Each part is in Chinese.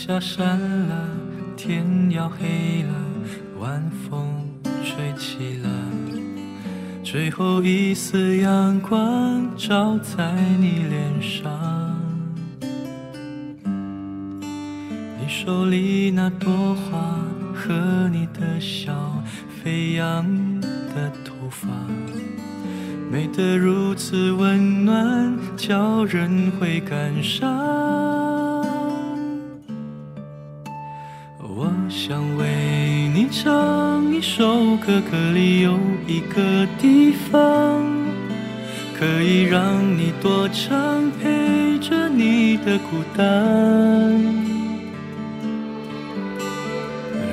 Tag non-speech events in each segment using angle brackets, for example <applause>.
下山了，天要黑了，晚风吹起了，最后一丝阳光照在你脸上。你手里那朵花和你的笑，飞扬的头发，美得如此温暖，叫人会感伤。唱一首歌，歌里有一个地方可以让你躲藏，陪着你的孤单。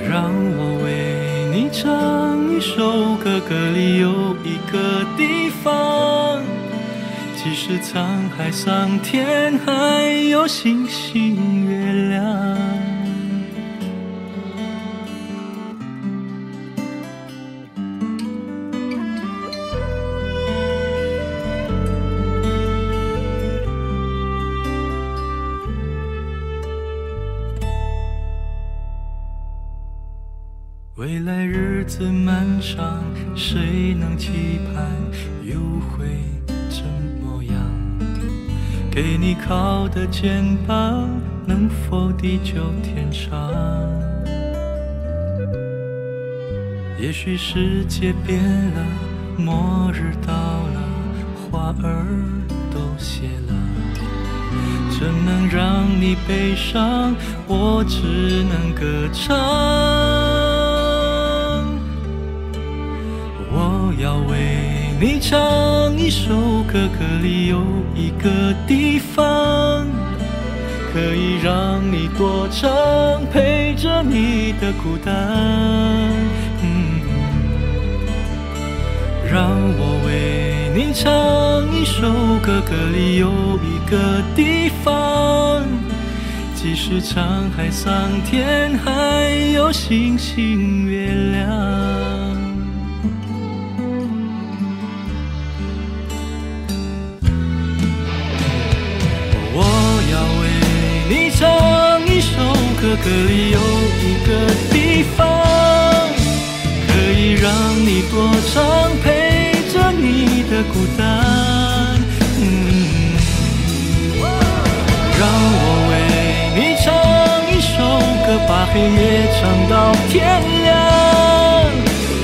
让我为你唱一首歌，歌里有一个地方，即使沧海桑田，还有星星月亮。未来日子漫长，谁能期盼又会怎么样？给你靠的肩膀，能否地久天长？也许世界变了，末日到了，花儿都谢了，怎能让你悲伤？我只能歌唱。要为你唱一首歌，歌里有一个地方可以让你躲藏，陪着你的孤单。嗯，让我为你唱一首歌，歌里有一个地方，即使沧海桑田，还有星星月亮。歌里有一个地方，可以让你躲藏，陪着你的孤单。嗯，让我为你唱一首歌，把黑夜唱到天亮，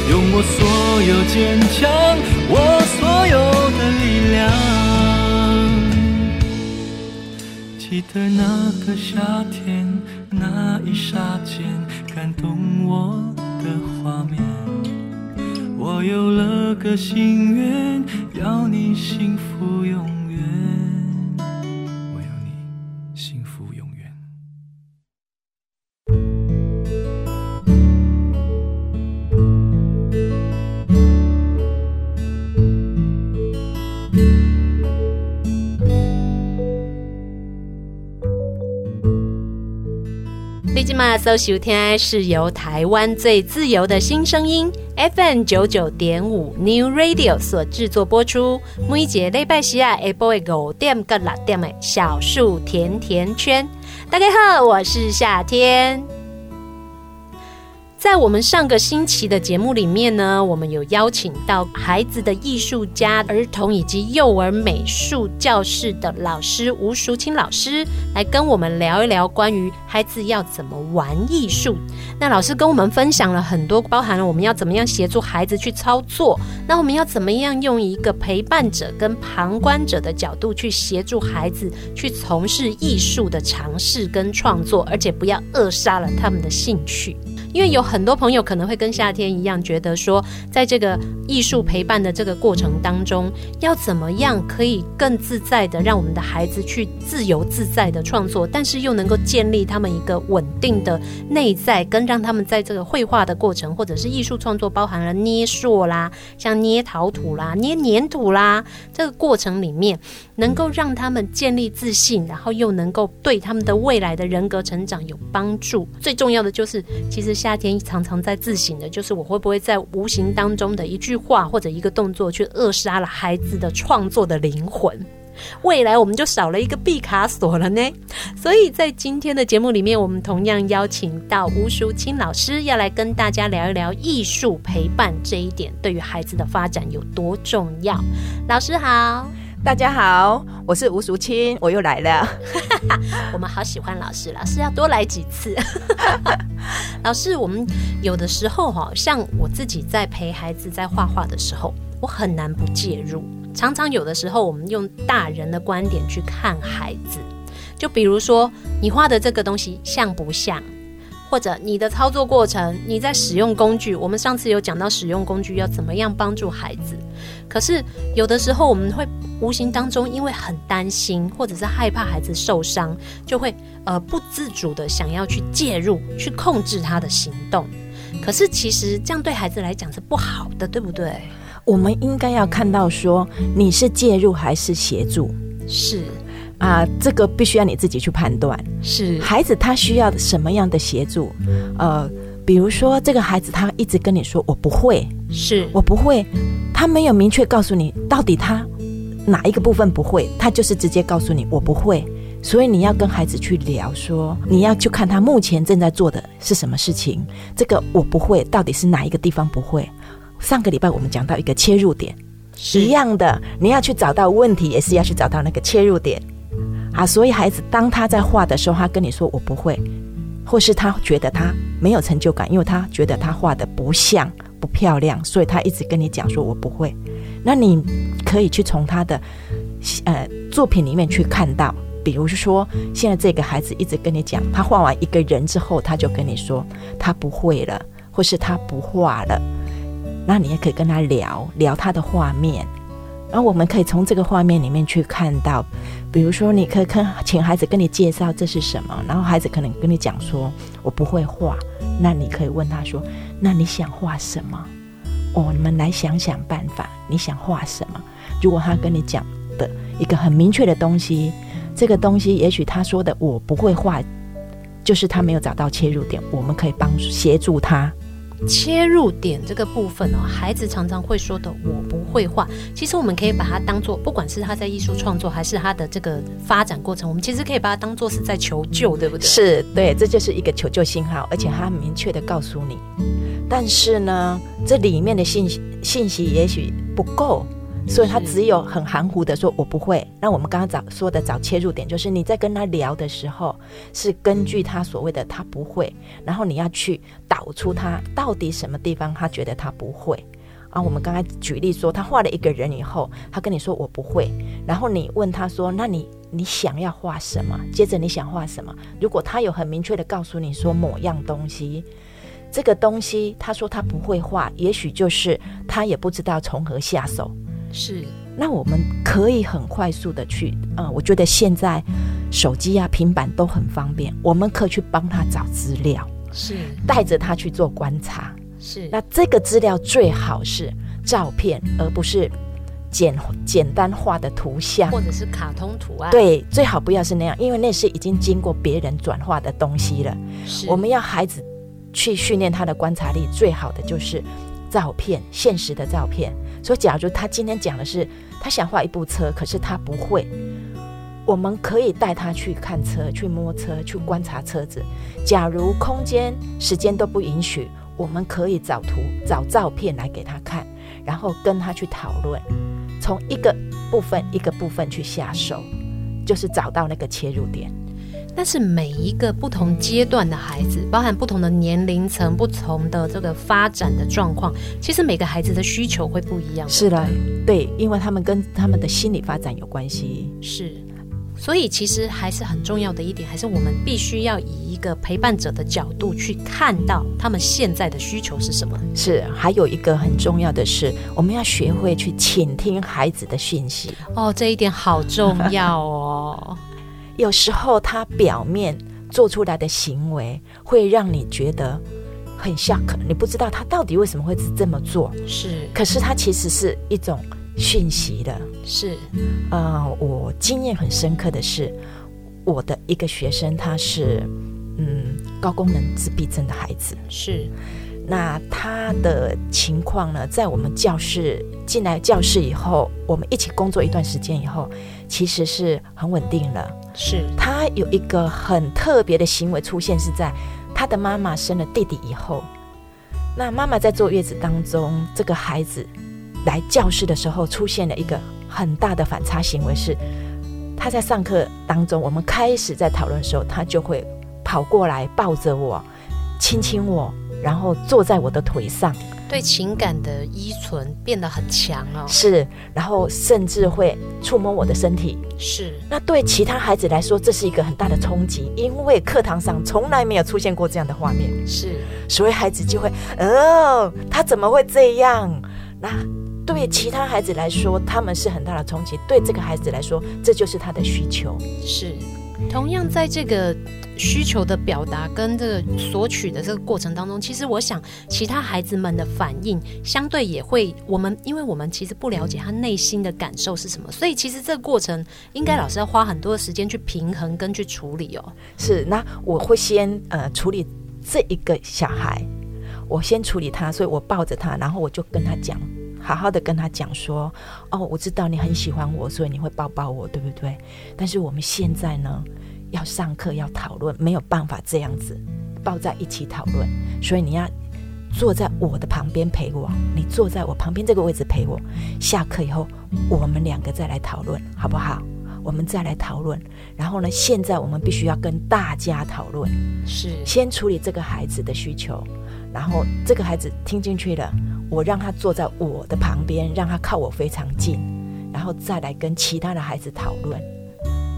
用我所有坚强，我所有的力量。记得那个夏天。那一刹间感动我的画面，我有了个心愿，要你幸福永远。搜收听是由台湾最自由的新声音 FM 九九点五 New Radio 所制作播出。每一节礼拜四啊，下晡的五点到六点的小树甜甜圈。大家好，我是夏天。在我们上个星期的节目里面呢，我们有邀请到孩子的艺术家、儿童以及幼儿美术教室的老师吴淑清老师来跟我们聊一聊关于孩子要怎么玩艺术。那老师跟我们分享了很多，包含了我们要怎么样协助孩子去操作，那我们要怎么样用一个陪伴者跟旁观者的角度去协助孩子去从事艺术的尝试跟创作，而且不要扼杀了他们的兴趣。因为有很多朋友可能会跟夏天一样，觉得说，在这个艺术陪伴的这个过程当中，要怎么样可以更自在的让我们的孩子去自由自在的创作，但是又能够建立他们一个稳定的内在，跟让他们在这个绘画的过程或者是艺术创作，包含了捏塑啦，像捏陶土啦、捏黏土啦，这个过程里面，能够让他们建立自信，然后又能够对他们的未来的人格成长有帮助。最重要的就是，其实。夏天常常在自省的，就是我会不会在无形当中的一句话或者一个动作，去扼杀了孩子的创作的灵魂。未来我们就少了一个毕卡索了呢。所以在今天的节目里面，我们同样邀请到吴淑清老师，要来跟大家聊一聊艺术陪伴这一点对于孩子的发展有多重要。老师好。大家好，我是吴淑清，我又来了。<laughs> 我们好喜欢老师，老师要多来几次。<laughs> 老师，我们有的时候哈，像我自己在陪孩子在画画的时候，我很难不介入。常常有的时候，我们用大人的观点去看孩子，就比如说你画的这个东西像不像？或者你的操作过程，你在使用工具，我们上次有讲到使用工具要怎么样帮助孩子。可是有的时候我们会无形当中，因为很担心或者是害怕孩子受伤，就会呃不自主的想要去介入，去控制他的行动。可是其实这样对孩子来讲是不好的，对不对？我们应该要看到说，你是介入还是协助？是。啊，这个必须要你自己去判断。是孩子他需要什么样的协助？呃，比如说这个孩子他一直跟你说我不会，是我不会，他没有明确告诉你到底他哪一个部分不会，他就是直接告诉你我不会。所以你要跟孩子去聊说，你要去看他目前正在做的是什么事情。这个我不会到底是哪一个地方不会？上个礼拜我们讲到一个切入点，是一样的，你要去找到问题，也是要去找到那个切入点。啊，所以孩子当他在画的时候，他跟你说我不会，或是他觉得他没有成就感，因为他觉得他画的不像、不漂亮，所以他一直跟你讲说我不会。那你可以去从他的呃作品里面去看到，比如说现在这个孩子一直跟你讲，他画完一个人之后，他就跟你说他不会了，或是他不画了。那你也可以跟他聊聊他的画面。然后我们可以从这个画面里面去看到，比如说，你可以看，请孩子跟你介绍这是什么，然后孩子可能跟你讲说，我不会画，那你可以问他说，那你想画什么？哦，你们来想想办法，你想画什么？如果他跟你讲的一个很明确的东西，这个东西也许他说的我不会画，就是他没有找到切入点，我们可以帮助协助他。切入点这个部分哦，孩子常常会说的“我不会画”，其实我们可以把它当做，不管是他在艺术创作，还是他的这个发展过程，我们其实可以把它当做是在求救，对不对？是，对，这就是一个求救信号，而且他明确的告诉你。但是呢，这里面的信息信息也许不够。所以他只有很含糊的说：“我不会。”那我们刚刚找说的找切入点，就是你在跟他聊的时候，是根据他所谓的他不会，然后你要去导出他到底什么地方他觉得他不会。啊，我们刚才举例说，他画了一个人以后，他跟你说我不会，然后你问他说：“那你你想要画什么？”接着你想画什么？如果他有很明确的告诉你说某样东西，这个东西他说他不会画，也许就是他也不知道从何下手。是，那我们可以很快速的去，嗯，我觉得现在手机啊、平板都很方便，我们可以去帮他找资料，是带着他去做观察，是。那这个资料最好是照片，而不是简简单化的图像，或者是卡通图案。对，最好不要是那样，因为那是已经经过别人转化的东西了。是，我们要孩子去训练他的观察力，最好的就是照片，现实的照片。所以，假如他今天讲的是他想画一部车，可是他不会，我们可以带他去看车、去摸车、去观察车子。假如空间、时间都不允许，我们可以找图、找照片来给他看，然后跟他去讨论，从一个部分一个部分去下手，就是找到那个切入点。但是每一个不同阶段的孩子，包含不同的年龄层、不同的这个发展的状况，其实每个孩子的需求会不一样。是的，对，因为他们跟他们的心理发展有关系。是，所以其实还是很重要的一点，还是我们必须要以一个陪伴者的角度去看到他们现在的需求是什么。是，还有一个很重要的是，我们要学会去倾听孩子的讯息。哦，这一点好重要哦。有时候他表面做出来的行为会让你觉得很 shock，你不知道他到底为什么会这么做。是，可是他其实是一种讯息的。是，呃，我经验很深刻的是，我的一个学生，他是嗯高功能自闭症的孩子。是，那他的情况呢，在我们教室进来教室以后，我们一起工作一段时间以后，其实是很稳定了。是，他有一个很特别的行为出现，是在他的妈妈生了弟弟以后。那妈妈在坐月子当中，这个孩子来教室的时候，出现了一个很大的反差行为，是他在上课当中，我们开始在讨论的时候，他就会跑过来抱着我，亲亲我，然后坐在我的腿上。对情感的依存变得很强哦，是，然后甚至会触摸我的身体，是。那对其他孩子来说，这是一个很大的冲击，因为课堂上从来没有出现过这样的画面，是。所以孩子就会，哦，他怎么会这样？那对其他孩子来说，他们是很大的冲击；对这个孩子来说，这就是他的需求，是。同样在这个。需求的表达跟这个索取的这个过程当中，其实我想其他孩子们的反应相对也会，我们因为我们其实不了解他内心的感受是什么，所以其实这个过程应该老师要花很多的时间去平衡跟去处理哦。是，那我会先呃处理这一个小孩，我先处理他，所以我抱着他，然后我就跟他讲，好好的跟他讲说，哦，我知道你很喜欢我，所以你会抱抱我，对不对？但是我们现在呢？要上课要讨论，没有办法这样子抱在一起讨论，所以你要坐在我的旁边陪我，你坐在我旁边这个位置陪我。下课以后，我们两个再来讨论，好不好？我们再来讨论。然后呢，现在我们必须要跟大家讨论，是先处理这个孩子的需求，然后这个孩子听进去了，我让他坐在我的旁边，让他靠我非常近，然后再来跟其他的孩子讨论。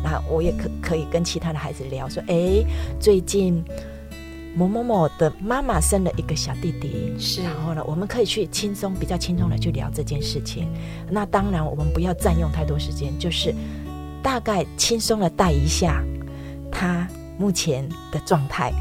那我也可可以跟其他的孩子聊说，哎，最近某某某的妈妈生了一个小弟弟，是，然后呢，我们可以去轻松、比较轻松的去聊这件事情。那当然，我们不要占用太多时间，就是大概轻松的带一下他目前的状态，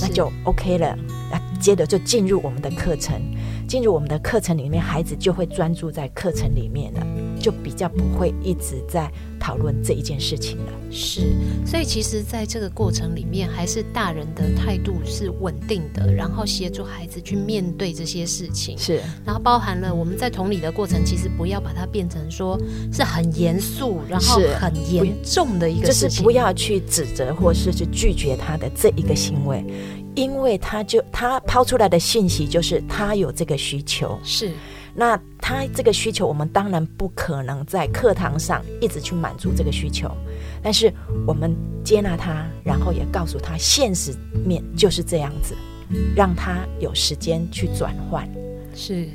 那就 OK 了。那接着就进入我们的课程，进入我们的课程里面，孩子就会专注在课程里面了，就比较不会一直在。讨论这一件事情了，是，所以其实在这个过程里面，还是大人的态度是稳定的，然后协助孩子去面对这些事情，是，然后包含了我们在同理的过程，其实不要把它变成说是很严肃，然后很严重的一个事情，就是不要去指责或是去拒绝他的这一个行为，因为他就他抛出来的信息就是他有这个需求，是。那他这个需求，我们当然不可能在课堂上一直去满足这个需求，但是我们接纳他，然后也告诉他现实面就是这样子，让他有时间去转换。是，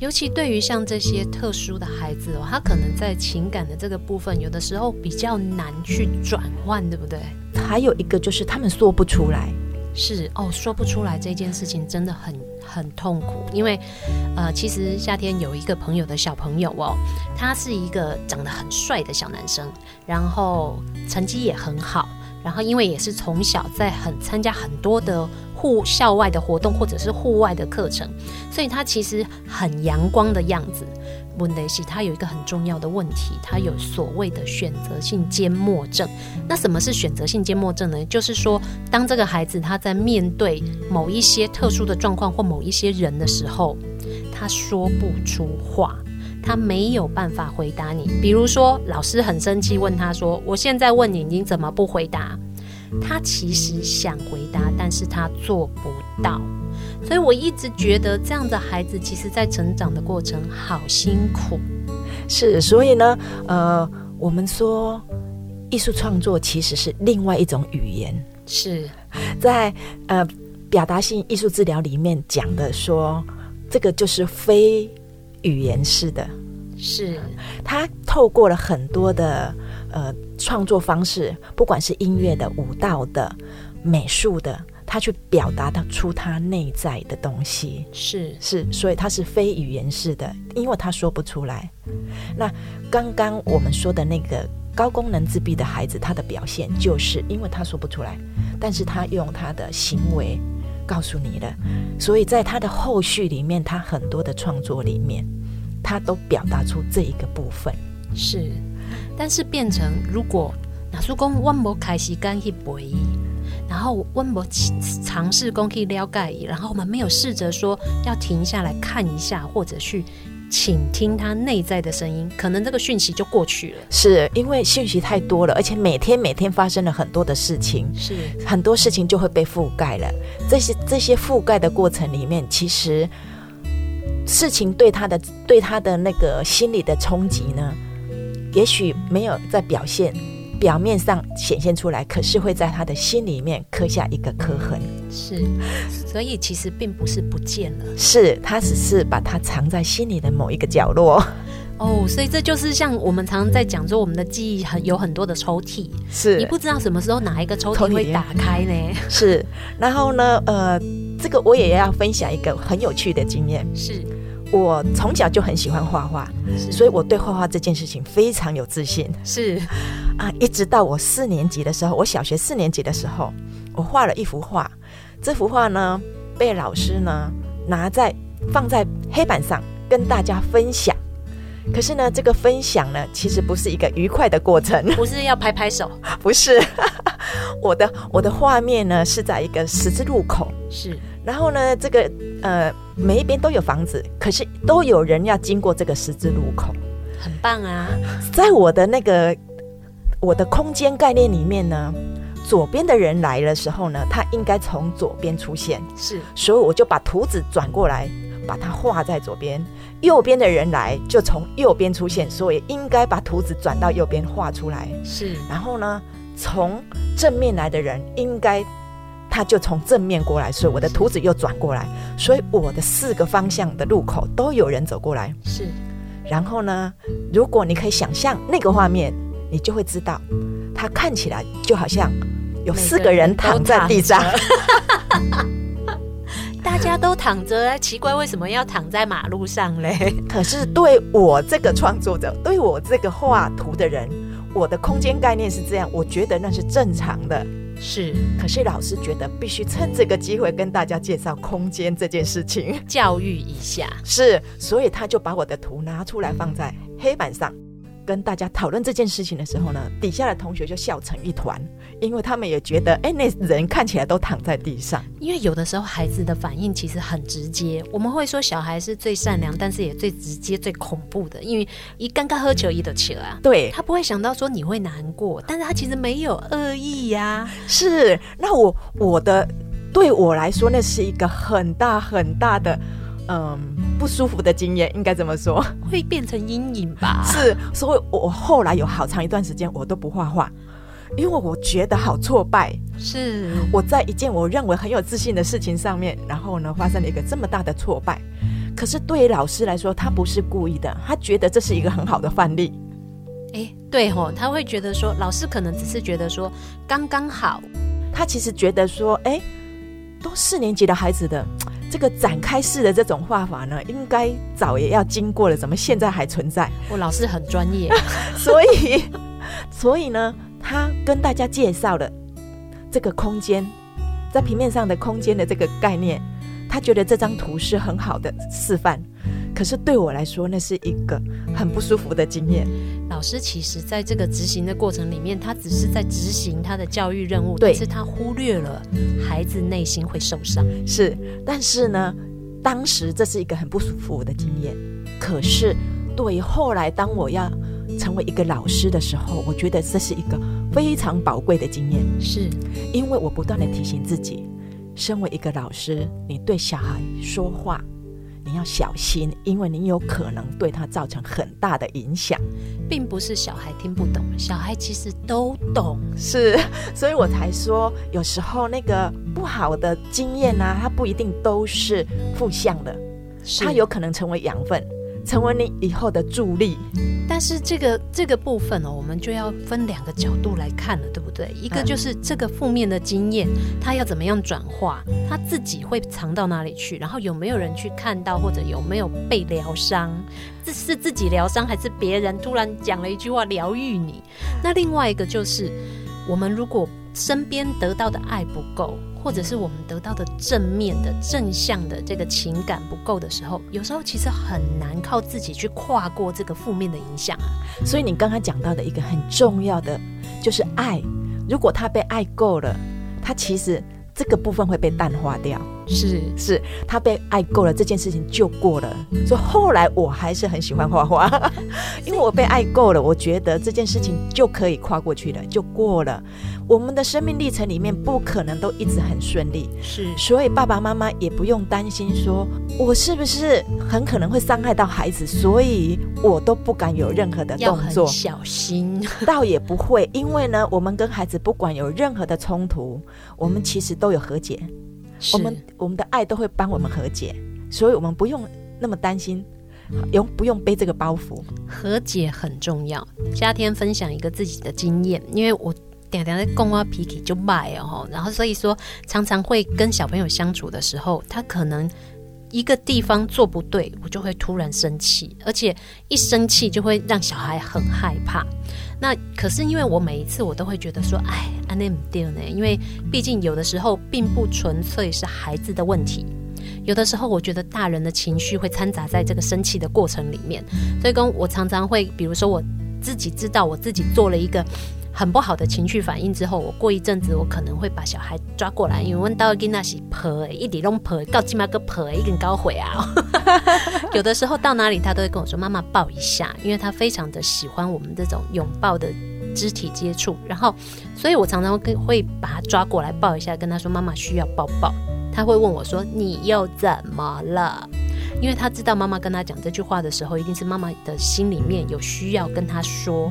尤其对于像这些特殊的孩子哦，他可能在情感的这个部分，有的时候比较难去转换，对不对？还有一个就是他们说不出来。是哦，说不出来这件事情真的很很痛苦，因为，呃，其实夏天有一个朋友的小朋友哦，他是一个长得很帅的小男生，然后成绩也很好，然后因为也是从小在很参加很多的户校外的活动或者是户外的课程，所以他其实很阳光的样子。问题是，他有一个很重要的问题，他有所谓的选择性缄默症。那什么是选择性缄默症呢？就是说，当这个孩子他在面对某一些特殊的状况或某一些人的时候，他说不出话，他没有办法回答你。比如说，老师很生气，问他说：“我现在问你，你怎么不回答？”他其实想回答，但是他做不到。所以我一直觉得这样的孩子，其实在成长的过程好辛苦。是，所以呢，呃，我们说艺术创作其实是另外一种语言。是在呃表达性艺术治疗里面讲的说，这个就是非语言式的。是，他透过了很多的呃创作方式，不管是音乐的、舞蹈的、美术的，他去表达他出他内在的东西。是是，所以他是非语言式的，因为他说不出来。那刚刚我们说的那个高功能自闭的孩子，他的表现就是因为他说不出来，但是他用他的行为告诉你了，所以在他的后续里面，他很多的创作里面。他都表达出这一个部分是，但是变成如果那叔公温博开始干去背，然后温博尝试工去了解，然后我们没有试着说要停下来看一下，或者去倾听他内在的声音，可能这个讯息就过去了。是因为讯息太多了，而且每天每天发生了很多的事情，是很多事情就会被覆盖了。这些这些覆盖的过程里面，其实。事情对他的对他的那个心理的冲击呢，也许没有在表现表面上显现出来，可是会在他的心里面刻下一个刻痕。是，所以其实并不是不见了，是他只是把它藏在心里的某一个角落。哦，所以这就是像我们常常在讲说，我们的记忆很有很多的抽屉，是你不知道什么时候哪一个抽屉会打开呢？是，然后呢，呃，这个我也要分享一个很有趣的经验，是。我从小就很喜欢画画，所以我对画画这件事情非常有自信。是啊，一直到我四年级的时候，我小学四年级的时候，我画了一幅画。这幅画呢，被老师呢拿在放在黑板上跟大家分享。可是呢，这个分享呢，其实不是一个愉快的过程，不是要拍拍手，<laughs> 不是。<laughs> 我的我的画面呢是在一个十字路口，是。然后呢，这个呃，每一边都有房子，可是都有人要经过这个十字路口，很棒啊！在我的那个我的空间概念里面呢，左边的人来的时候呢，他应该从左边出现，是，所以我就把图纸转过来，把它画在左边；右边的人来就从右边出现，所以应该把图纸转到右边画出来，是。然后呢，从正面来的人应该。他就从正面过来，所以我的图纸又转过来，所以我的四个方向的路口都有人走过来。是，然后呢，如果你可以想象那个画面，你就会知道，他看起来就好像有四个人躺在地上，<laughs> 大家都躺着，奇怪为什么要躺在马路上嘞？可是对我这个创作者，对我这个画图的人，我的空间概念是这样，我觉得那是正常的。是，可是老师觉得必须趁这个机会跟大家介绍空间这件事情，教育一下。是，所以他就把我的图拿出来放在黑板上。跟大家讨论这件事情的时候呢，底下的同学就笑成一团，因为他们也觉得，哎，那人看起来都躺在地上。因为有的时候孩子的反应其实很直接，我们会说小孩是最善良，但是也最直接、最恐怖的，因为一刚刚喝酒一的起来，对，他不会想到说你会难过，但是他其实没有恶意呀、啊。是，那我我的对我来说，那是一个很大很大的。嗯，不舒服的经验应该怎么说？<laughs> 会变成阴影吧？是，所以我后来有好长一段时间我都不画画，因为我觉得好挫败。是，我在一件我认为很有自信的事情上面，然后呢，发生了一个这么大的挫败。可是对于老师来说，他不是故意的，他觉得这是一个很好的范例。哎，对吼，他会觉得说，老师可能只是觉得说刚刚好。他其实觉得说，哎，都四年级的孩子的。这个展开式的这种画法呢，应该早也要经过了，怎么现在还存在？我老师很专业，<laughs> 所以，所以呢，他跟大家介绍了这个空间，在平面上的空间的这个概念，他觉得这张图是很好的示范。可是对我来说，那是一个很不舒服的经验。老师其实在这个执行的过程里面，他只是在执行他的教育任务，对，但是他忽略了孩子内心会受伤。是，但是呢，当时这是一个很不舒服的经验。可是对于后来当我要成为一个老师的时候，我觉得这是一个非常宝贵的经验，是因为我不断的提醒自己，身为一个老师，你对小孩说话。你要小心，因为你有可能对他造成很大的影响，并不是小孩听不懂，小孩其实都懂，是，所以我才说，有时候那个不好的经验呢、啊，它不一定都是负向的，它有可能成为养分。成为你以后的助力，但是这个这个部分哦，我们就要分两个角度来看了，对不对？一个就是这个负面的经验，他要怎么样转化，他自己会藏到哪里去，然后有没有人去看到，或者有没有被疗伤？这是自己疗伤，还是别人突然讲了一句话疗愈你？那另外一个就是，我们如果身边得到的爱不够。或者是我们得到的正面的正向的这个情感不够的时候，有时候其实很难靠自己去跨过这个负面的影响啊。所以你刚刚讲到的一个很重要的就是爱，如果他被爱够了，他其实这个部分会被淡化掉。是是，他被爱够了，这件事情就过了。所以后来我还是很喜欢画画，<laughs> 因为我被爱够了，我觉得这件事情就可以跨过去了，就过了。我们的生命历程里面不可能都一直很顺利，是，所以爸爸妈妈也不用担心说我是不是很可能会伤害到孩子，所以我都不敢有任何的动作，小心。<laughs> 倒也不会，因为呢，我们跟孩子不管有任何的冲突，我们其实都有和解。我们我们的爱都会帮我们和解，所以我们不用那么担心，用不用背这个包袱？和解很重要。夏天分享一个自己的经验，因为我点点在公阿脾气就卖哦，然后所以说常常会跟小朋友相处的时候，他可能一个地方做不对，我就会突然生气，而且一生气就会让小孩很害怕。那可是因为我每一次我都会觉得说，哎，安内姆掉呢？因为毕竟有的时候并不纯粹是孩子的问题，有的时候我觉得大人的情绪会掺杂在这个生气的过程里面。所以，跟我常常会，比如说我自己知道我自己做了一个很不好的情绪反应之后，我过一阵子我可能会把小孩抓过来，因为问到跟那是婆，一点都婆，告起码个婆一根高回啊。<laughs> 有的时候到哪里，他都会跟我说：“妈妈抱一下。”因为他非常的喜欢我们这种拥抱的肢体接触。然后，所以我常常会会把他抓过来抱一下，跟他说：“妈妈需要抱抱。”他会问我说：“你又怎么了？”因为他知道妈妈跟他讲这句话的时候，一定是妈妈的心里面有需要跟他说。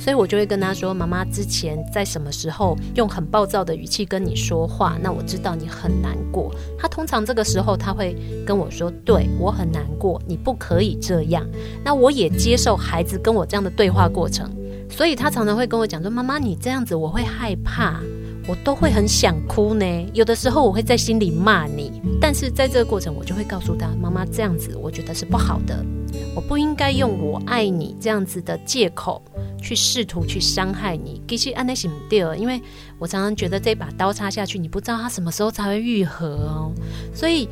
所以我就会跟他说：“妈妈之前在什么时候用很暴躁的语气跟你说话？那我知道你很难过。他通常这个时候他会跟我说：‘对，我很难过，你不可以这样。’那我也接受孩子跟我这样的对话过程。所以他常常会跟我讲说：‘妈妈，你这样子我会害怕，我都会很想哭呢。有的时候我会在心里骂你，但是在这个过程我就会告诉他：妈妈这样子我觉得是不好的，我不应该用我爱你这样子的借口。’去试图去伤害你，其实安内是不对，因为我常常觉得这把刀插下去，你不知道它什么时候才会愈合哦。所以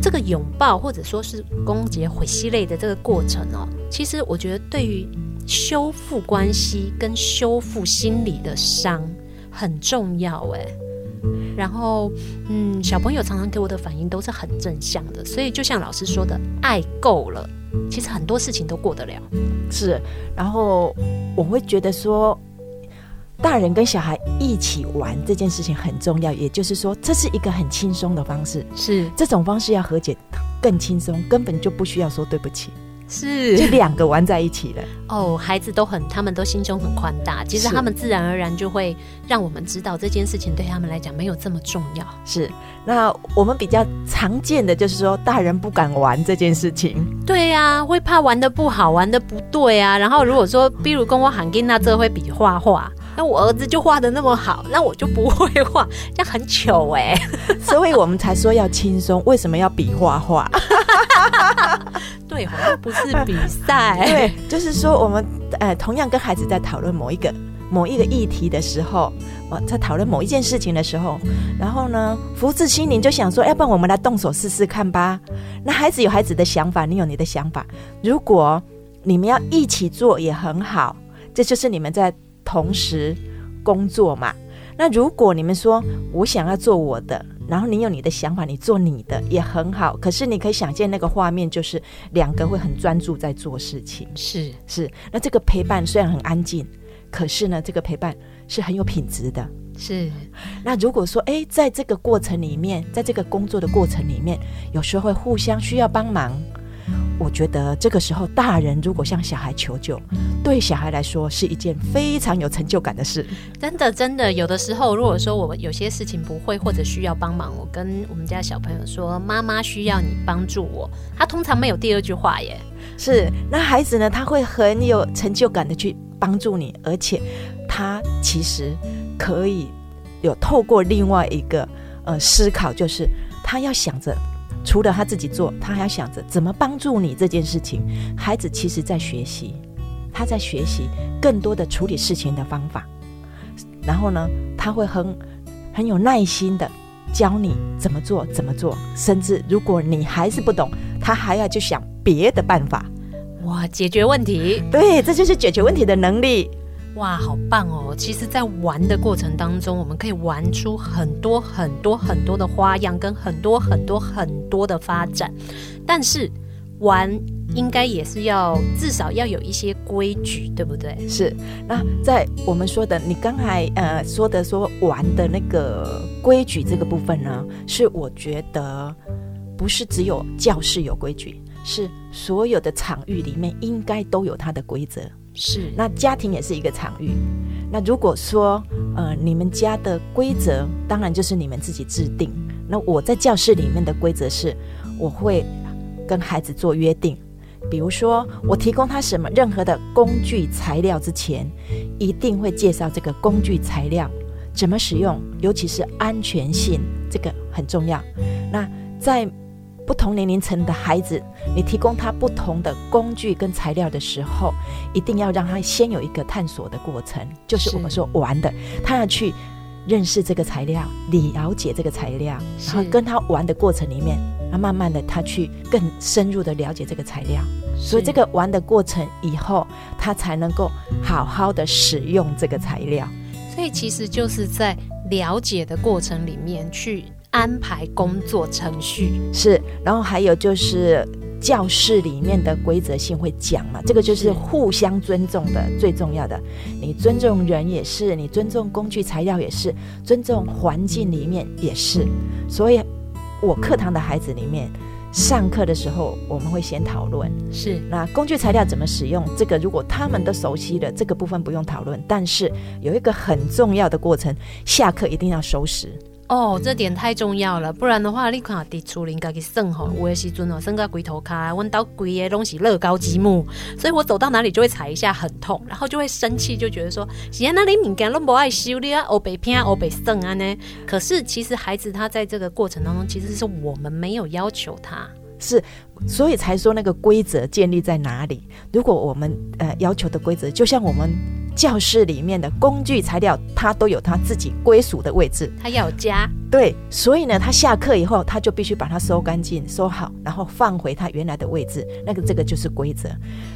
这个拥抱或者说是攻击、毁尸类的这个过程哦，其实我觉得对于修复关系跟修复心理的伤很重要哎。然后嗯，小朋友常常给我的反应都是很正向的，所以就像老师说的，爱够了。其实很多事情都过得了，是。然后我会觉得说，大人跟小孩一起玩这件事情很重要，也就是说，这是一个很轻松的方式。是这种方式要和解更轻松，根本就不需要说对不起。是，就两个玩在一起了。哦，孩子都很，他们都心胸很宽大，其实他们自然而然就会让我们知道这件事情对他们来讲没有这么重要。是，那我们比较常见的就是说，大人不敢玩这件事情。对呀、啊，会怕玩的不好，玩的不对啊。然后如果说，比如跟我喊跟那这会比画画，那我儿子就画的那么好，那我就不会画，这样很糗哎、欸。<laughs> 所以我们才说要轻松，为什么要比画画？<laughs> 对，好像不是 <laughs> 比赛。<laughs> 对，就是说我们呃，同样跟孩子在讨论某一个某一个议题的时候，我在讨论某一件事情的时候，然后呢，福至心灵就想说，要不然我们来动手试试看吧。那孩子有孩子的想法，你有你的想法。如果你们要一起做也很好，这就是你们在同时工作嘛。那如果你们说我想要做我的。然后你有你的想法，你做你的也很好。可是你可以想见那个画面，就是两个会很专注在做事情。是是，那这个陪伴虽然很安静，可是呢，这个陪伴是很有品质的。是，那如果说，诶，在这个过程里面，在这个工作的过程里面，有时候会互相需要帮忙。我觉得这个时候，大人如果向小孩求救，对小孩来说是一件非常有成就感的事。真的，真的，有的时候，如果说我有些事情不会或者需要帮忙，我跟我们家小朋友说：“妈妈需要你帮助我。”他通常没有第二句话耶。是，那孩子呢？他会很有成就感的去帮助你，而且他其实可以有透过另外一个呃思考，就是他要想着。除了他自己做，他还要想着怎么帮助你这件事情。孩子其实在学习，他在学习更多的处理事情的方法。然后呢，他会很很有耐心的教你怎么做，怎么做。甚至如果你还是不懂，他还要去想别的办法。哇，解决问题。对，这就是解决问题的能力。哇，好棒哦！其实，在玩的过程当中，我们可以玩出很多很多很多的花样，跟很多很多很多的发展。但是，玩应该也是要至少要有一些规矩，对不对？是。那在我们说的，你刚才呃说的说玩的那个规矩这个部分呢，是我觉得不是只有教室有规矩，是所有的场域里面应该都有它的规则。是，那家庭也是一个场域。那如果说，呃，你们家的规则，当然就是你们自己制定。那我在教室里面的规则是，我会跟孩子做约定。比如说，我提供他什么任何的工具材料之前，一定会介绍这个工具材料怎么使用，尤其是安全性，这个很重要。那在不同年龄层的孩子，你提供他不同的工具跟材料的时候，一定要让他先有一个探索的过程，就是我们说玩的，他要去认识这个材料，了解这个材料，然后跟他玩的过程里面，他慢慢的他去更深入的了解这个材料，所以这个玩的过程以后，他才能够好好的使用这个材料。所以其实就是在了解的过程里面去。安排工作程序是，然后还有就是教室里面的规则性会讲嘛，这个就是互相尊重的最重要的。你尊重人也是，你尊重工具材料也是，尊重环境里面也是。所以，我课堂的孩子里面，上课的时候我们会先讨论，是那工具材料怎么使用，这个如果他们都熟悉了，这个部分不用讨论。但是有一个很重要的过程，下课一定要收拾。哦，这点太重要了，不然的话，你看在厝里家己耍吼，有的时阵哦，耍到龟头卡，阮兜规个拢是乐高积木，所以我走到哪里就会踩一下，很痛，然后就会生气，就觉得说，是啊，那你物件拢不爱修理啊，欧北偏欧北耍啊呢？可是其实孩子他在这个过程当中，其实是我们没有要求他，是，所以才说那个规则建立在哪里？如果我们呃要求的规则，就像我们。教室里面的工具材料，它都有它自己归属的位置。它要有家，对，所以呢，他下课以后，他就必须把它收干净、收好，然后放回他原来的位置。那个，这个就是规则。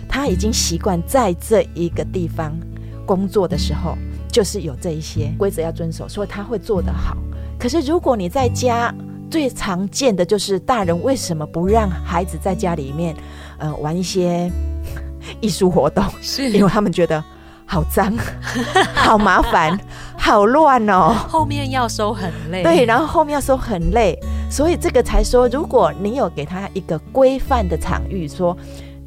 他已经习惯在这一个地方工作的时候，就是有这一些规则要遵守，所以他会做得好。可是，如果你在家，最常见的就是大人为什么不让孩子在家里面，呃，玩一些艺术活动？是 <laughs> 因为他们觉得。好脏，<laughs> 好麻烦，<laughs> 好乱哦！后面要收很累。对，然后后面要收很累，所以这个才说，如果你有给他一个规范的场域，说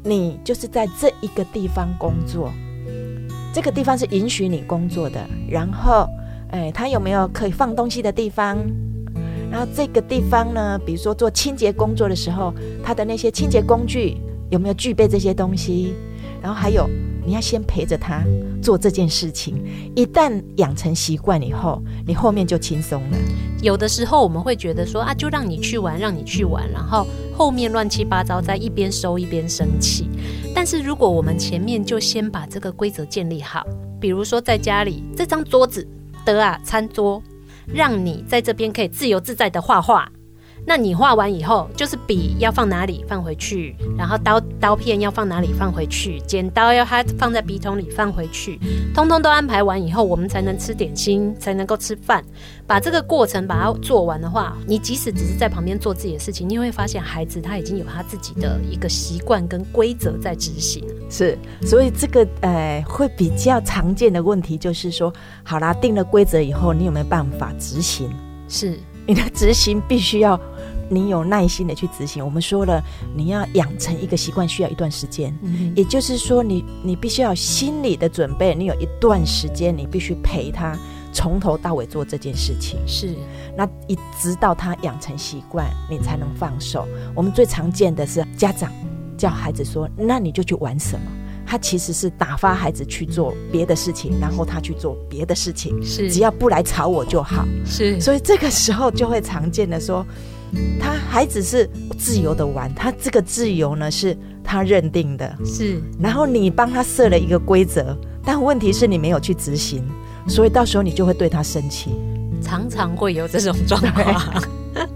你就是在这一个地方工作，这个地方是允许你工作的。然后，哎，他有没有可以放东西的地方？然后这个地方呢，比如说做清洁工作的时候，他的那些清洁工具有没有具备这些东西？然后还有。你要先陪着他做这件事情，一旦养成习惯以后，你后面就轻松了。有的时候我们会觉得说啊，就让你去玩，让你去玩，然后后面乱七八糟，在一边收一边生气。但是如果我们前面就先把这个规则建立好，比如说在家里这张桌子的啊餐桌，让你在这边可以自由自在的画画。那你画完以后，就是笔要放哪里放回去，然后刀刀片要放哪里放回去，剪刀要它放在笔筒里放回去，通通都安排完以后，我们才能吃点心，才能够吃饭。把这个过程把它做完的话，你即使只是在旁边做自己的事情，你会发现孩子他已经有他自己的一个习惯跟规则在执行。是，所以这个呃会比较常见的问题就是说，好啦，定了规则以后，你有没有办法执行？是，你的执行必须要你有耐心的去执行。我们说了，你要养成一个习惯需要一段时间，嗯、也就是说你，你你必须要有心理的准备，你有一段时间，你必须陪他从头到尾做这件事情。是，那一直到他养成习惯，你才能放手。我们最常见的是家长。叫孩子说：“那你就去玩什么？”他其实是打发孩子去做别的事情，然后他去做别的事情。是，只要不来吵我就好。是，所以这个时候就会常见的说，他孩子是自由的玩，他这个自由呢是他认定的。是，然后你帮他设了一个规则，但问题是你没有去执行，所以到时候你就会对他生气。常常会有这种状况。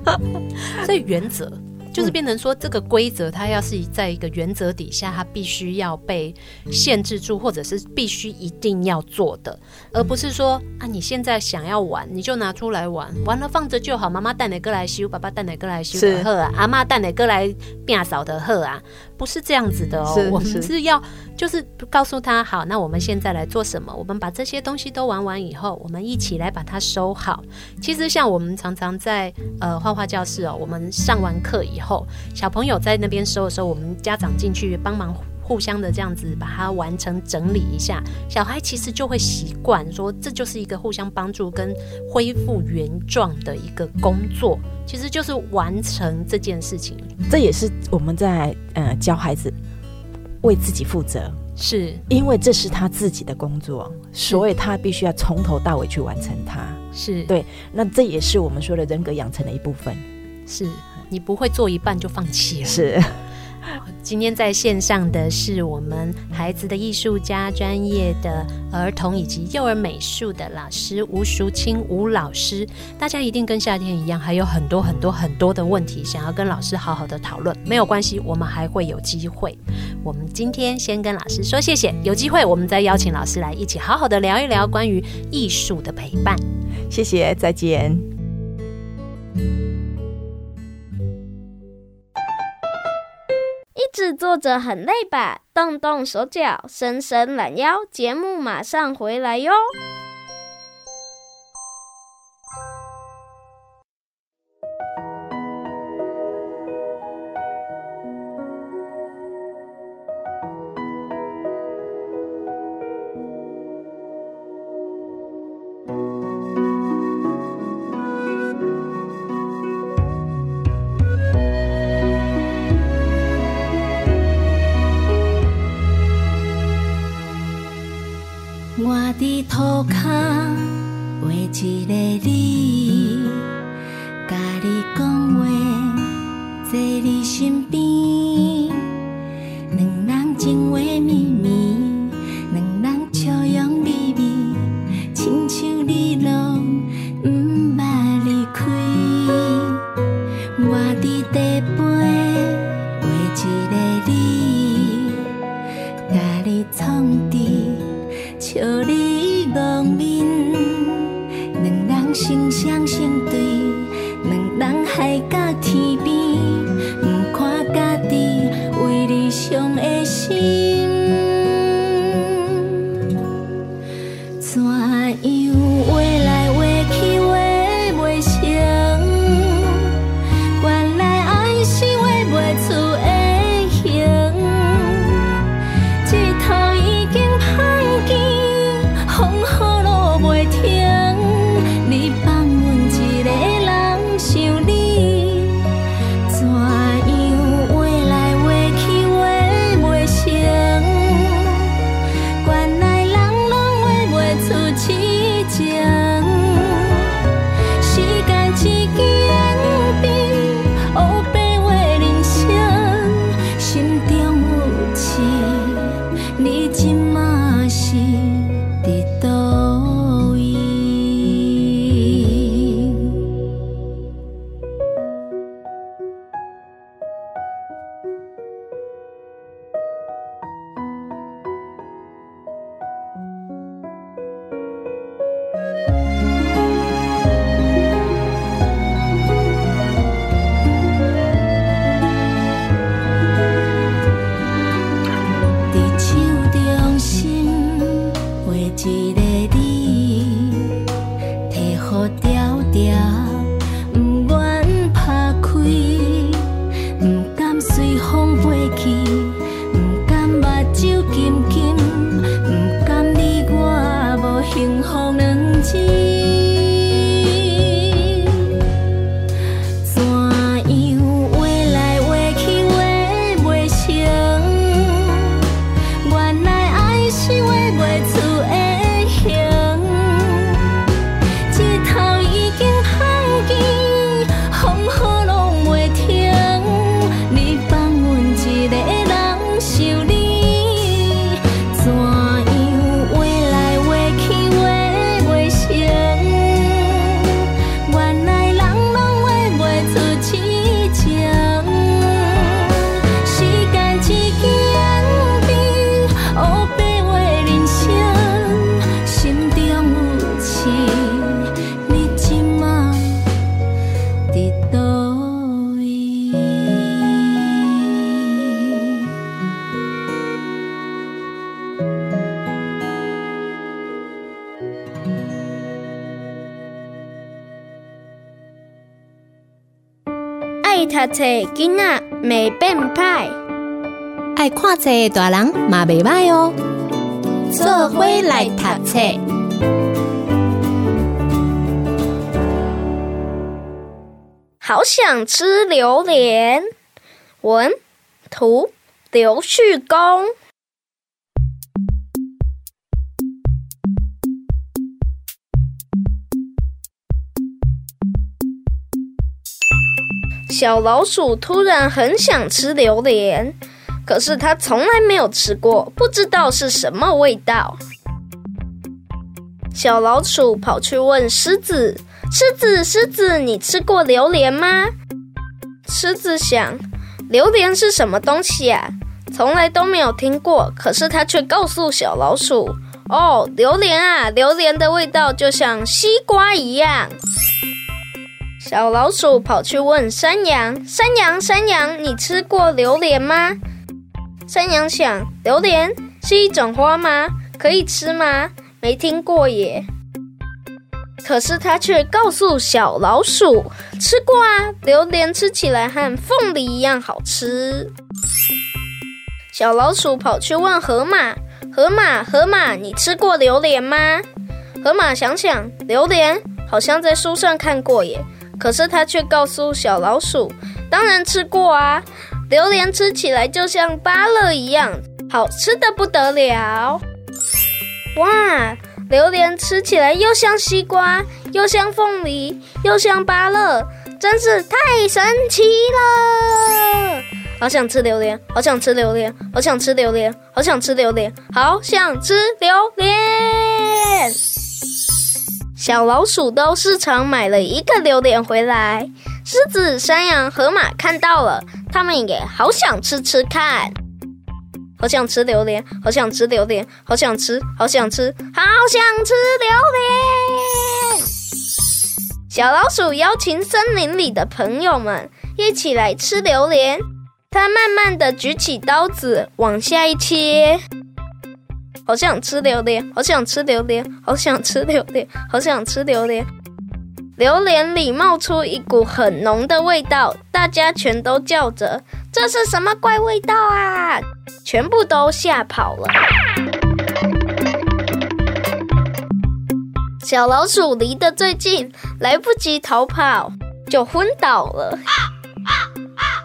<laughs> 所以原则。就是变成说，这个规则它要是在一个原则底下，它必须要被限制住，或者是必须一定要做的，而不是说啊，你现在想要玩，你就拿出来玩，玩了放着就好。妈妈带哪个来修，爸爸带哪个来修的喝啊，阿妈带哪个来变扫的喝啊，不是这样子的哦。我们是要就是告诉他，好，那我们现在来做什么？我们把这些东西都玩完以后，我们一起来把它收好。其实像我们常常在呃画画教室哦，我们上完课以后。小朋友在那边收的时候，我们家长进去帮忙，互相的这样子把它完成整理一下，小孩其实就会习惯说，这就是一个互相帮助跟恢复原状的一个工作，其实就是完成这件事情。这也是我们在呃教孩子为自己负责，是因为这是他自己的工作，所以他必须要从头到尾去完成它。是对，那这也是我们说的人格养成的一部分。是。你不会做一半就放弃了。是，<laughs> 今天在线上的是我们孩子的艺术家、专业的儿童以及幼儿美术的老师吴淑清吴老师。大家一定跟夏天一样，还有很多很多很多的问题想要跟老师好好的讨论。没有关系，我们还会有机会。我们今天先跟老师说谢谢，有机会我们再邀请老师来一起好好的聊一聊关于艺术的陪伴。谢谢，再见。制作者很累吧？动动手脚，伸伸懒腰，节目马上回来哟。爱读册囡仔袂变歹，爱看册大人嘛袂歹哦。做伙来读册，好想吃榴莲。文图刘旭公。小老鼠突然很想吃榴莲，可是它从来没有吃过，不知道是什么味道。小老鼠跑去问狮子：“狮子，狮子，你吃过榴莲吗？”狮子想：“榴莲是什么东西呀？从来都没有听过。”可是它却告诉小老鼠：“哦，榴莲啊，榴莲的味道就像西瓜一样。”小老鼠跑去问山羊：“山羊，山羊，你吃过榴莲吗？”山羊想：“榴莲是一种花吗？可以吃吗？没听过耶。”可是他却告诉小老鼠：“吃过啊，榴莲吃起来和凤梨一样好吃。”小老鼠跑去问河马：“河马，河马，你吃过榴莲吗？”河马想想，榴莲好像在书上看过耶。可是他却告诉小老鼠：“当然吃过啊，榴莲吃起来就像芭乐一样，好吃的不得了。哇，榴莲吃起来又像西瓜，又像凤梨，又像芭乐，真是太神奇了！好想吃榴莲，好想吃榴莲，好想吃榴莲，好想吃榴莲，好想吃榴莲。”小老鼠到市场买了一个榴莲回来，狮子、山羊、河马看到了，他们也好想吃吃看，好想吃榴莲，好想吃榴莲，好想吃，好想吃，好想吃榴莲。小老鼠邀请森林里的朋友们一起来吃榴莲，它慢慢地举起刀子往下一切。好想吃榴莲，好想吃榴莲，好想吃榴莲，好想吃榴莲。榴莲里冒出一股很浓的味道，大家全都叫着：“这是什么怪味道啊！”全部都吓跑了。小老鼠离得最近，来不及逃跑，就昏倒了。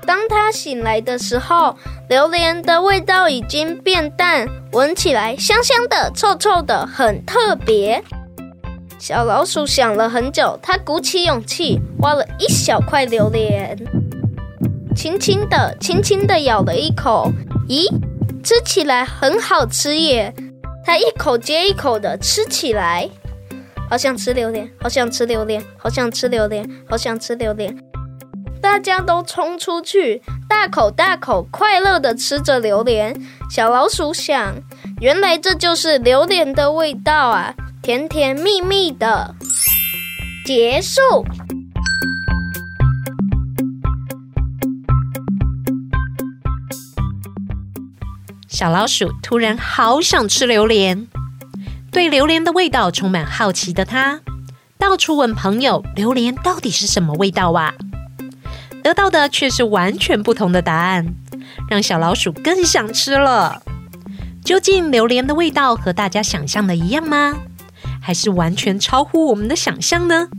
当他醒来的时候，榴莲的味道已经变淡，闻起来香香的、臭臭的，很特别。小老鼠想了很久，它鼓起勇气挖了一小块榴莲，轻轻的、轻轻的咬了一口。咦，吃起来很好吃耶！它一口接一口的吃起来，好想吃榴莲，好想吃榴莲，好想吃榴莲，好想吃榴莲。大家都冲出去，大口大口快乐地吃着榴莲。小老鼠想，原来这就是榴莲的味道啊，甜甜蜜蜜的。结束。小老鼠突然好想吃榴莲，对榴莲的味道充满好奇的它，到处问朋友：榴莲到底是什么味道啊？得到的却是完全不同的答案，让小老鼠更想吃了。究竟榴莲的味道和大家想象的一样吗？还是完全超乎我们的想象呢？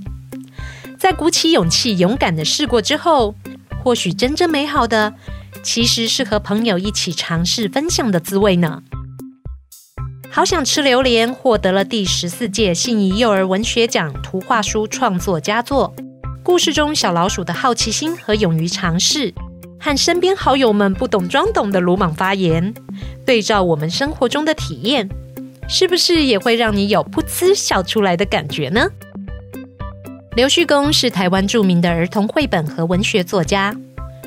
在鼓起勇气、勇敢的试过之后，或许真正美好的，其实是和朋友一起尝试分享的滋味呢。好想吃榴莲，获得了第十四届信谊幼儿文学奖图画书创作佳作。故事中小老鼠的好奇心和勇于尝试，和身边好友们不懂装懂的鲁莽发言，对照我们生活中的体验，是不是也会让你有噗嗤笑出来的感觉呢？刘旭公是台湾著名的儿童绘本和文学作家，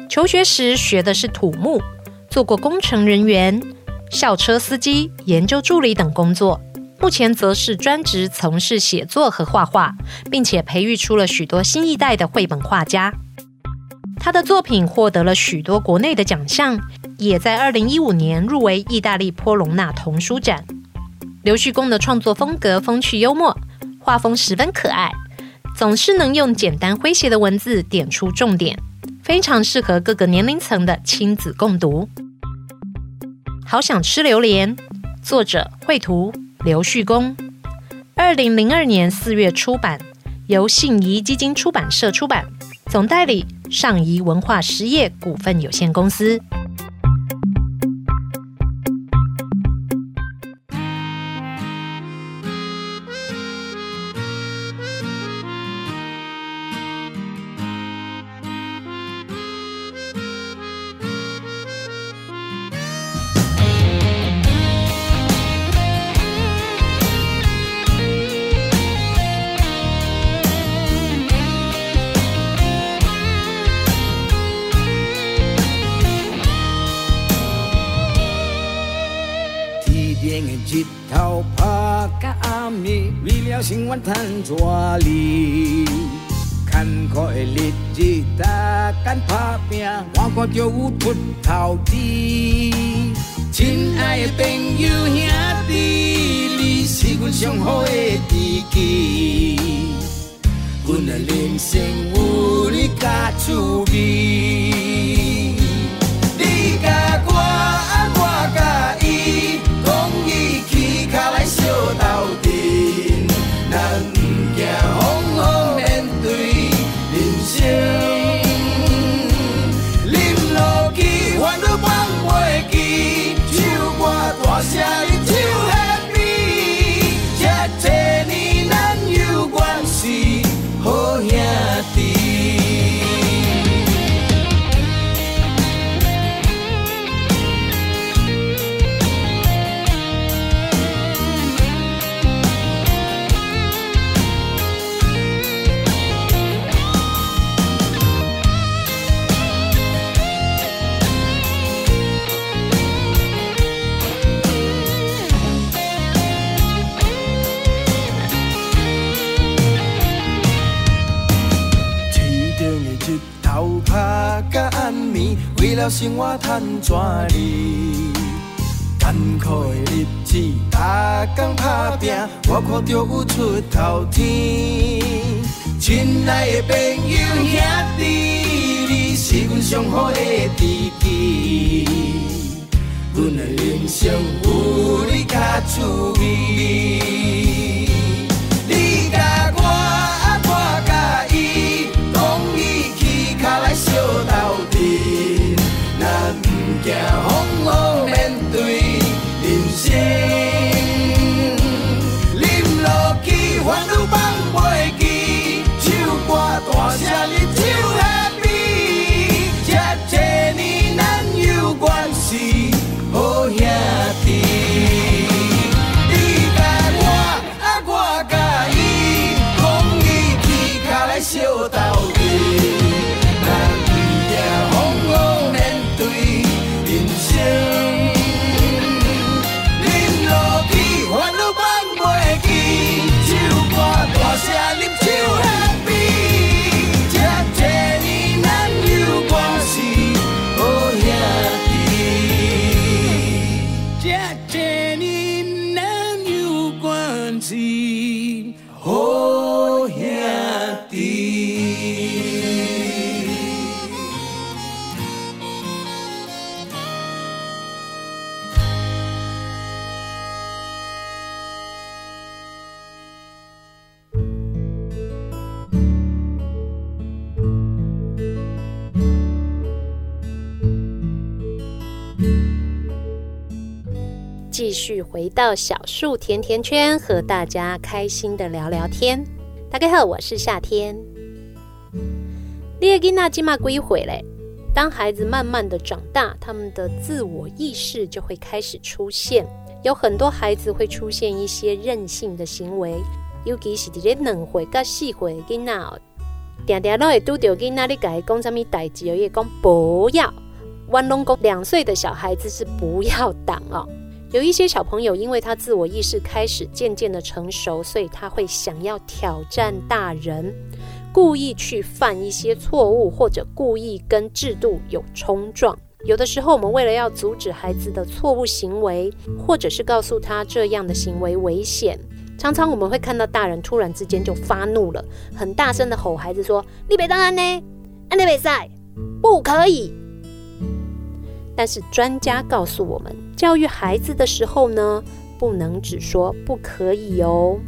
求学时学的是土木，做过工程人员、校车司机、研究助理等工作。目前则是专职从事写作和画画，并且培育出了许多新一代的绘本画家。他的作品获得了许多国内的奖项，也在二零一五年入围意大利波隆纳童书展。刘旭公的创作风格风趣幽默，画风十分可爱，总是能用简单诙谐的文字点出重点，非常适合各个年龄层的亲子共读。好想吃榴莲，作者绘图刘旭公，二零零二年四月出版，由信宜基金出版社出版，总代理上谊文化实业股份有限公司。了生活赚怎哩？艰苦的日子，打工打拼，我看着有出头天。亲爱的朋友兄弟，你是阮上好的知己。阮的人生有你较趣味。续回到小树甜甜圈，和大家开心的聊聊天。大家好，我是夏天。你的囡仔今嘛几岁嘞？当孩子慢慢的长大，他们的自我意识就会开始出现。有很多孩子会出现一些任性的行为，尤其是这个两岁到四岁囡仔哦，常常都会拄到囡仔你跟他讲什么代志，也讲不要。弯龙宫两岁的小孩子是不要挡哦。有一些小朋友，因为他自我意识开始渐渐的成熟，所以他会想要挑战大人，故意去犯一些错误，或者故意跟制度有冲撞。有的时候，我们为了要阻止孩子的错误行为，或者是告诉他这样的行为危险，常常我们会看到大人突然之间就发怒了，很大声的吼孩子说：“你别当然呢，安你别赛，不可以。但是专家告诉我们，教育孩子的时候呢，不能只说不可以哦。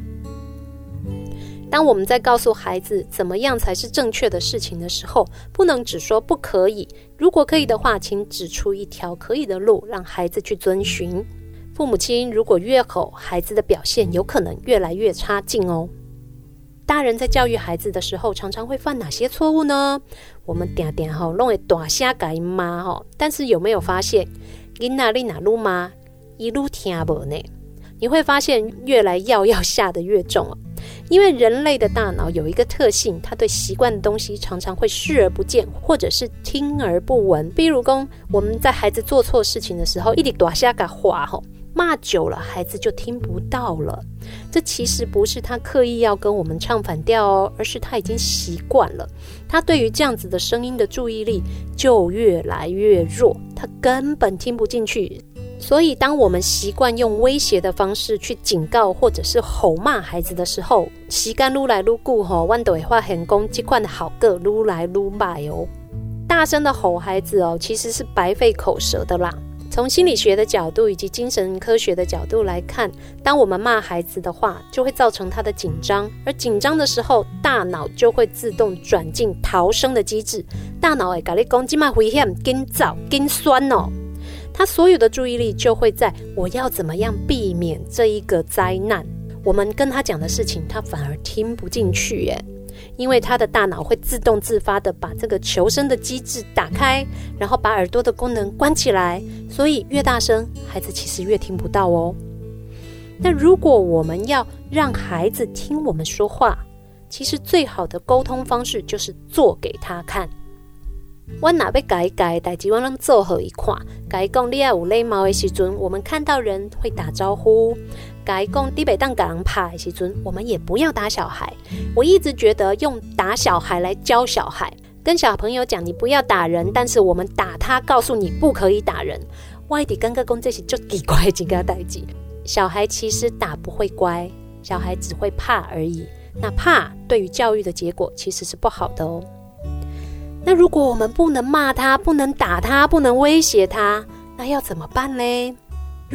当我们在告诉孩子怎么样才是正确的事情的时候，不能只说不可以。如果可以的话，请指出一条可以的路，让孩子去遵循。父母亲如果越吼，孩子的表现有可能越来越差劲哦。大人在教育孩子的时候，常常会犯哪些错误呢？我们点点吼，弄会大声改骂吼，但是有没有发现，囡仔你哪路骂，一路听不呢？你会发现越来药要下得越重哦。因为人类的大脑有一个特性，他对习惯的东西常常会视而不见，或者是听而不闻。比如说，我们在孩子做错事情的时候，一直大声给话吼。骂久了，孩子就听不到了。这其实不是他刻意要跟我们唱反调哦，而是他已经习惯了。他对于这样子的声音的注意力就越来越弱，他根本听不进去。所以，当我们习惯用威胁的方式去警告或者是吼骂孩子的时候，时间愈来愈久吼，我们就会发现说这款好个撸来愈坏哦。大声的吼孩子哦，其实是白费口舌的啦。从心理学的角度以及精神科学的角度来看，当我们骂孩子的话，就会造成他的紧张，而紧张的时候，大脑就会自动转进逃生的机制。大脑会跟你讲，这么危险，更糟，更酸哦。他所有的注意力就会在我要怎么样避免这一个灾难。我们跟他讲的事情，他反而听不进去耶。因为他的大脑会自动自发的把这个求生的机制打开，然后把耳朵的功能关起来，所以越大声，孩子其实越听不到哦。那如果我们要让孩子听我们说话，其实最好的沟通方式就是做给他看。我哪被改改，代志我能做好一块。改讲你要有礼貌的时阵，我们看到人会打招呼。该讲低北当给人怕的时阵，我们也不要打小孩。我一直觉得用打小孩来教小孩，跟小朋友讲你不要打人，但是我们打他，告诉你不可以打人。外地刚刚讲这些就奇怪几个代志。小孩其实打不会乖，小孩只会怕而已。那怕对于教育的结果其实是不好的哦。那如果我们不能骂他，不能打他，不能威胁他，那要怎么办呢？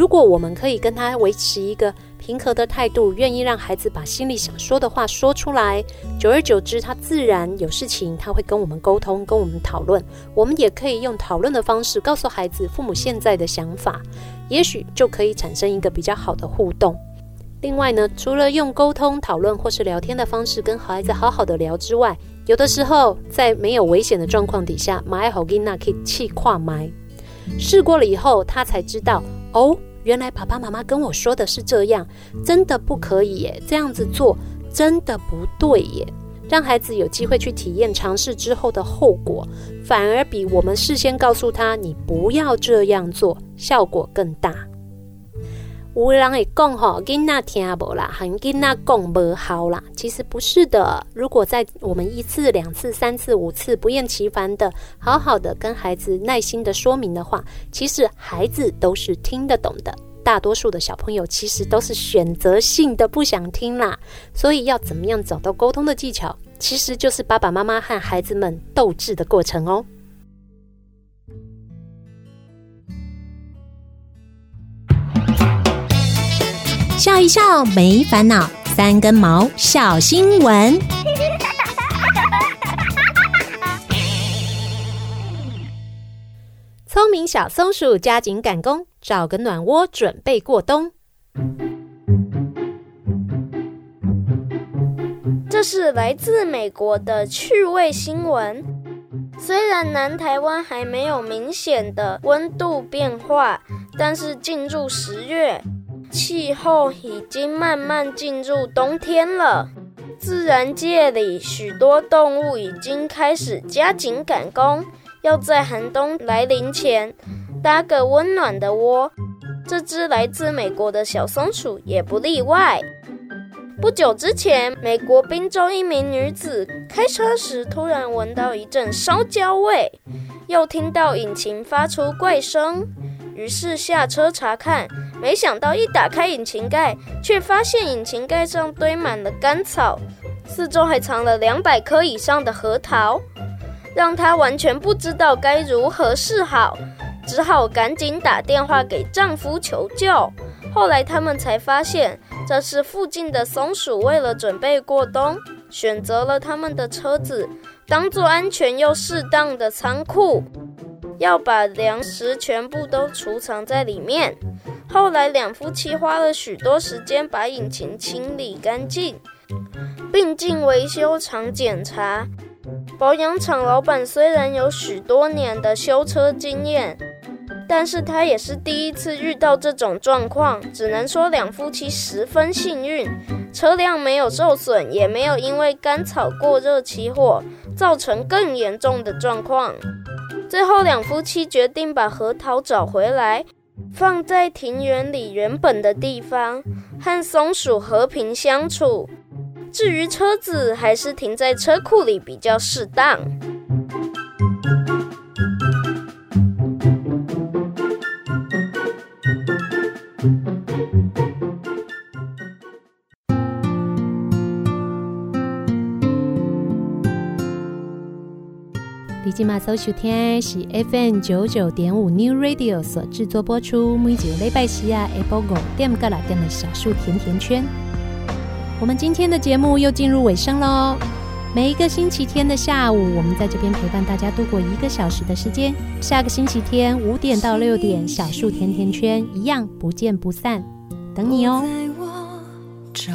如果我们可以跟他维持一个平和的态度，愿意让孩子把心里想说的话说出来，久而久之，他自然有事情他会跟我们沟通，跟我们讨论。我们也可以用讨论的方式告诉孩子父母现在的想法，也许就可以产生一个比较好的互动。另外呢，除了用沟通、讨论或是聊天的方式跟孩子好好的聊之外，有的时候，在没有危险的状况底下，买好囡仔可以气跨埋。试过了以后，他才知道哦，原来爸爸妈妈跟我说的是这样，真的不可以耶，这样子做真的不对耶。让孩子有机会去体验尝试之后的后果，反而比我们事先告诉他你不要这样做，效果更大。有人会讲吼，囡仔听无啦，和囡仔讲无好啦。其实不是的。如果在我们一次、两次、三次、五次不厌其烦的，好好的跟孩子耐心的说明的话，其实孩子都是听得懂的。大多数的小朋友其实都是选择性的不想听啦。所以要怎么样找到沟通的技巧，其实就是爸爸妈妈和孩子们斗智的过程哦。笑一笑没烦恼，三根毛小新闻。<laughs> 聪明小松鼠加紧赶工，找个暖窝准备过冬。这是来自美国的趣味新闻。虽然南台湾还没有明显的温度变化，但是进入十月。气候已经慢慢进入冬天了，自然界里许多动物已经开始加紧赶工，要在寒冬来临前搭个温暖的窝。这只来自美国的小松鼠也不例外。不久之前，美国宾州一名女子开车时突然闻到一阵烧焦味，又听到引擎发出怪声，于是下车查看。没想到一打开引擎盖，却发现引擎盖上堆满了干草，四周还藏了两百颗以上的核桃。让她完全不知道该如何是好，只好赶紧打电话给丈夫求救。后来他们才发现，这是附近的松鼠为了准备过冬，选择了他们的车子当做安全又适当的仓库，要把粮食全部都储藏在里面。后来两夫妻花了许多时间把引擎清理干净，并进维修厂检查。保养厂老板虽然有许多年的修车经验。但是他也是第一次遇到这种状况，只能说两夫妻十分幸运，车辆没有受损，也没有因为干草过热起火，造成更严重的状况。最后，两夫妻决定把核桃找回来，放在庭园里原本的地方，和松鼠和平相处。至于车子，还是停在车库里比较适当。今嘛搜收听是 FM 九九点五 New Radio 所制作播出，每周礼拜四啊下午五点到六点的小树甜甜圈。我们今天的节目又进入尾声喽。每一个星期天的下午，我们在这边陪伴大家度过一个小时的时间。下个星期天五点到六点，小树甜甜圈一样不见不散，等你哦。静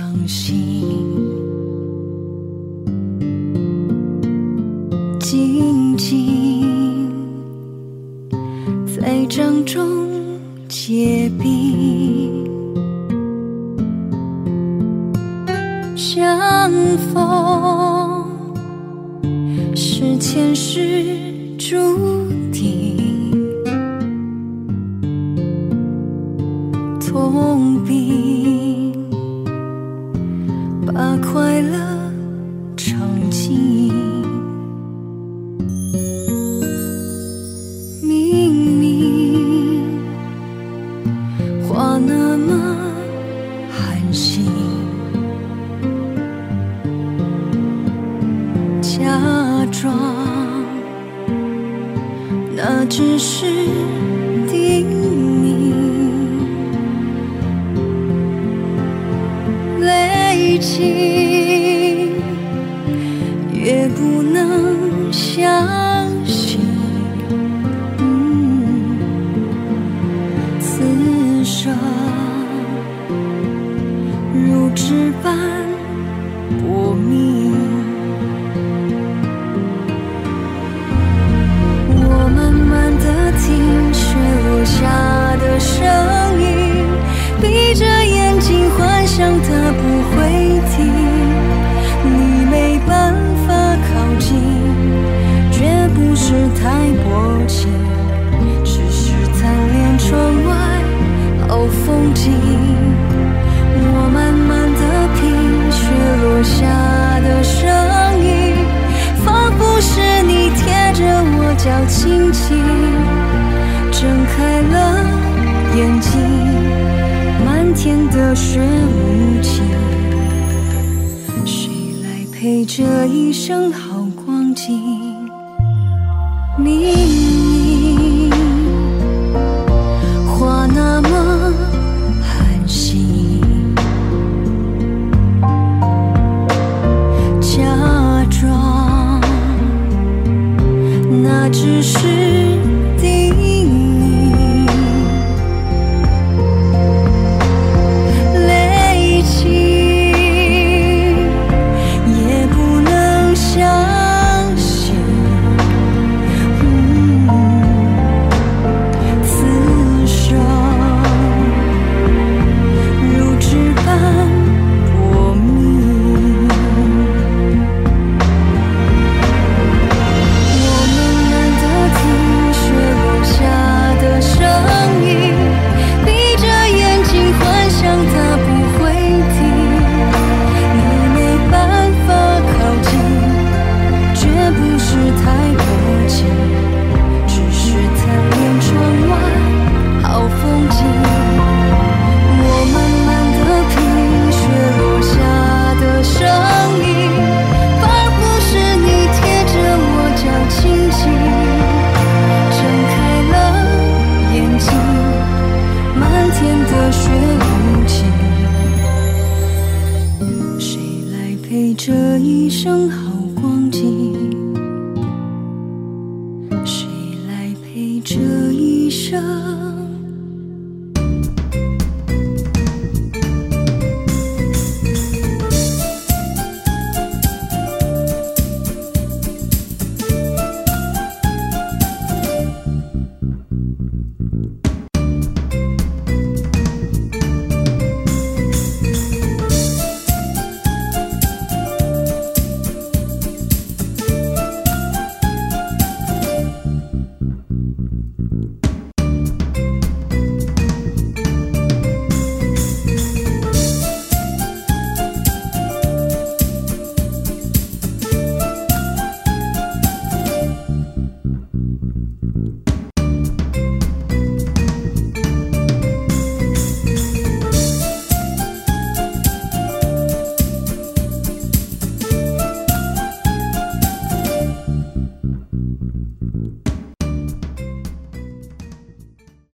静在掌中结冰，相逢是前世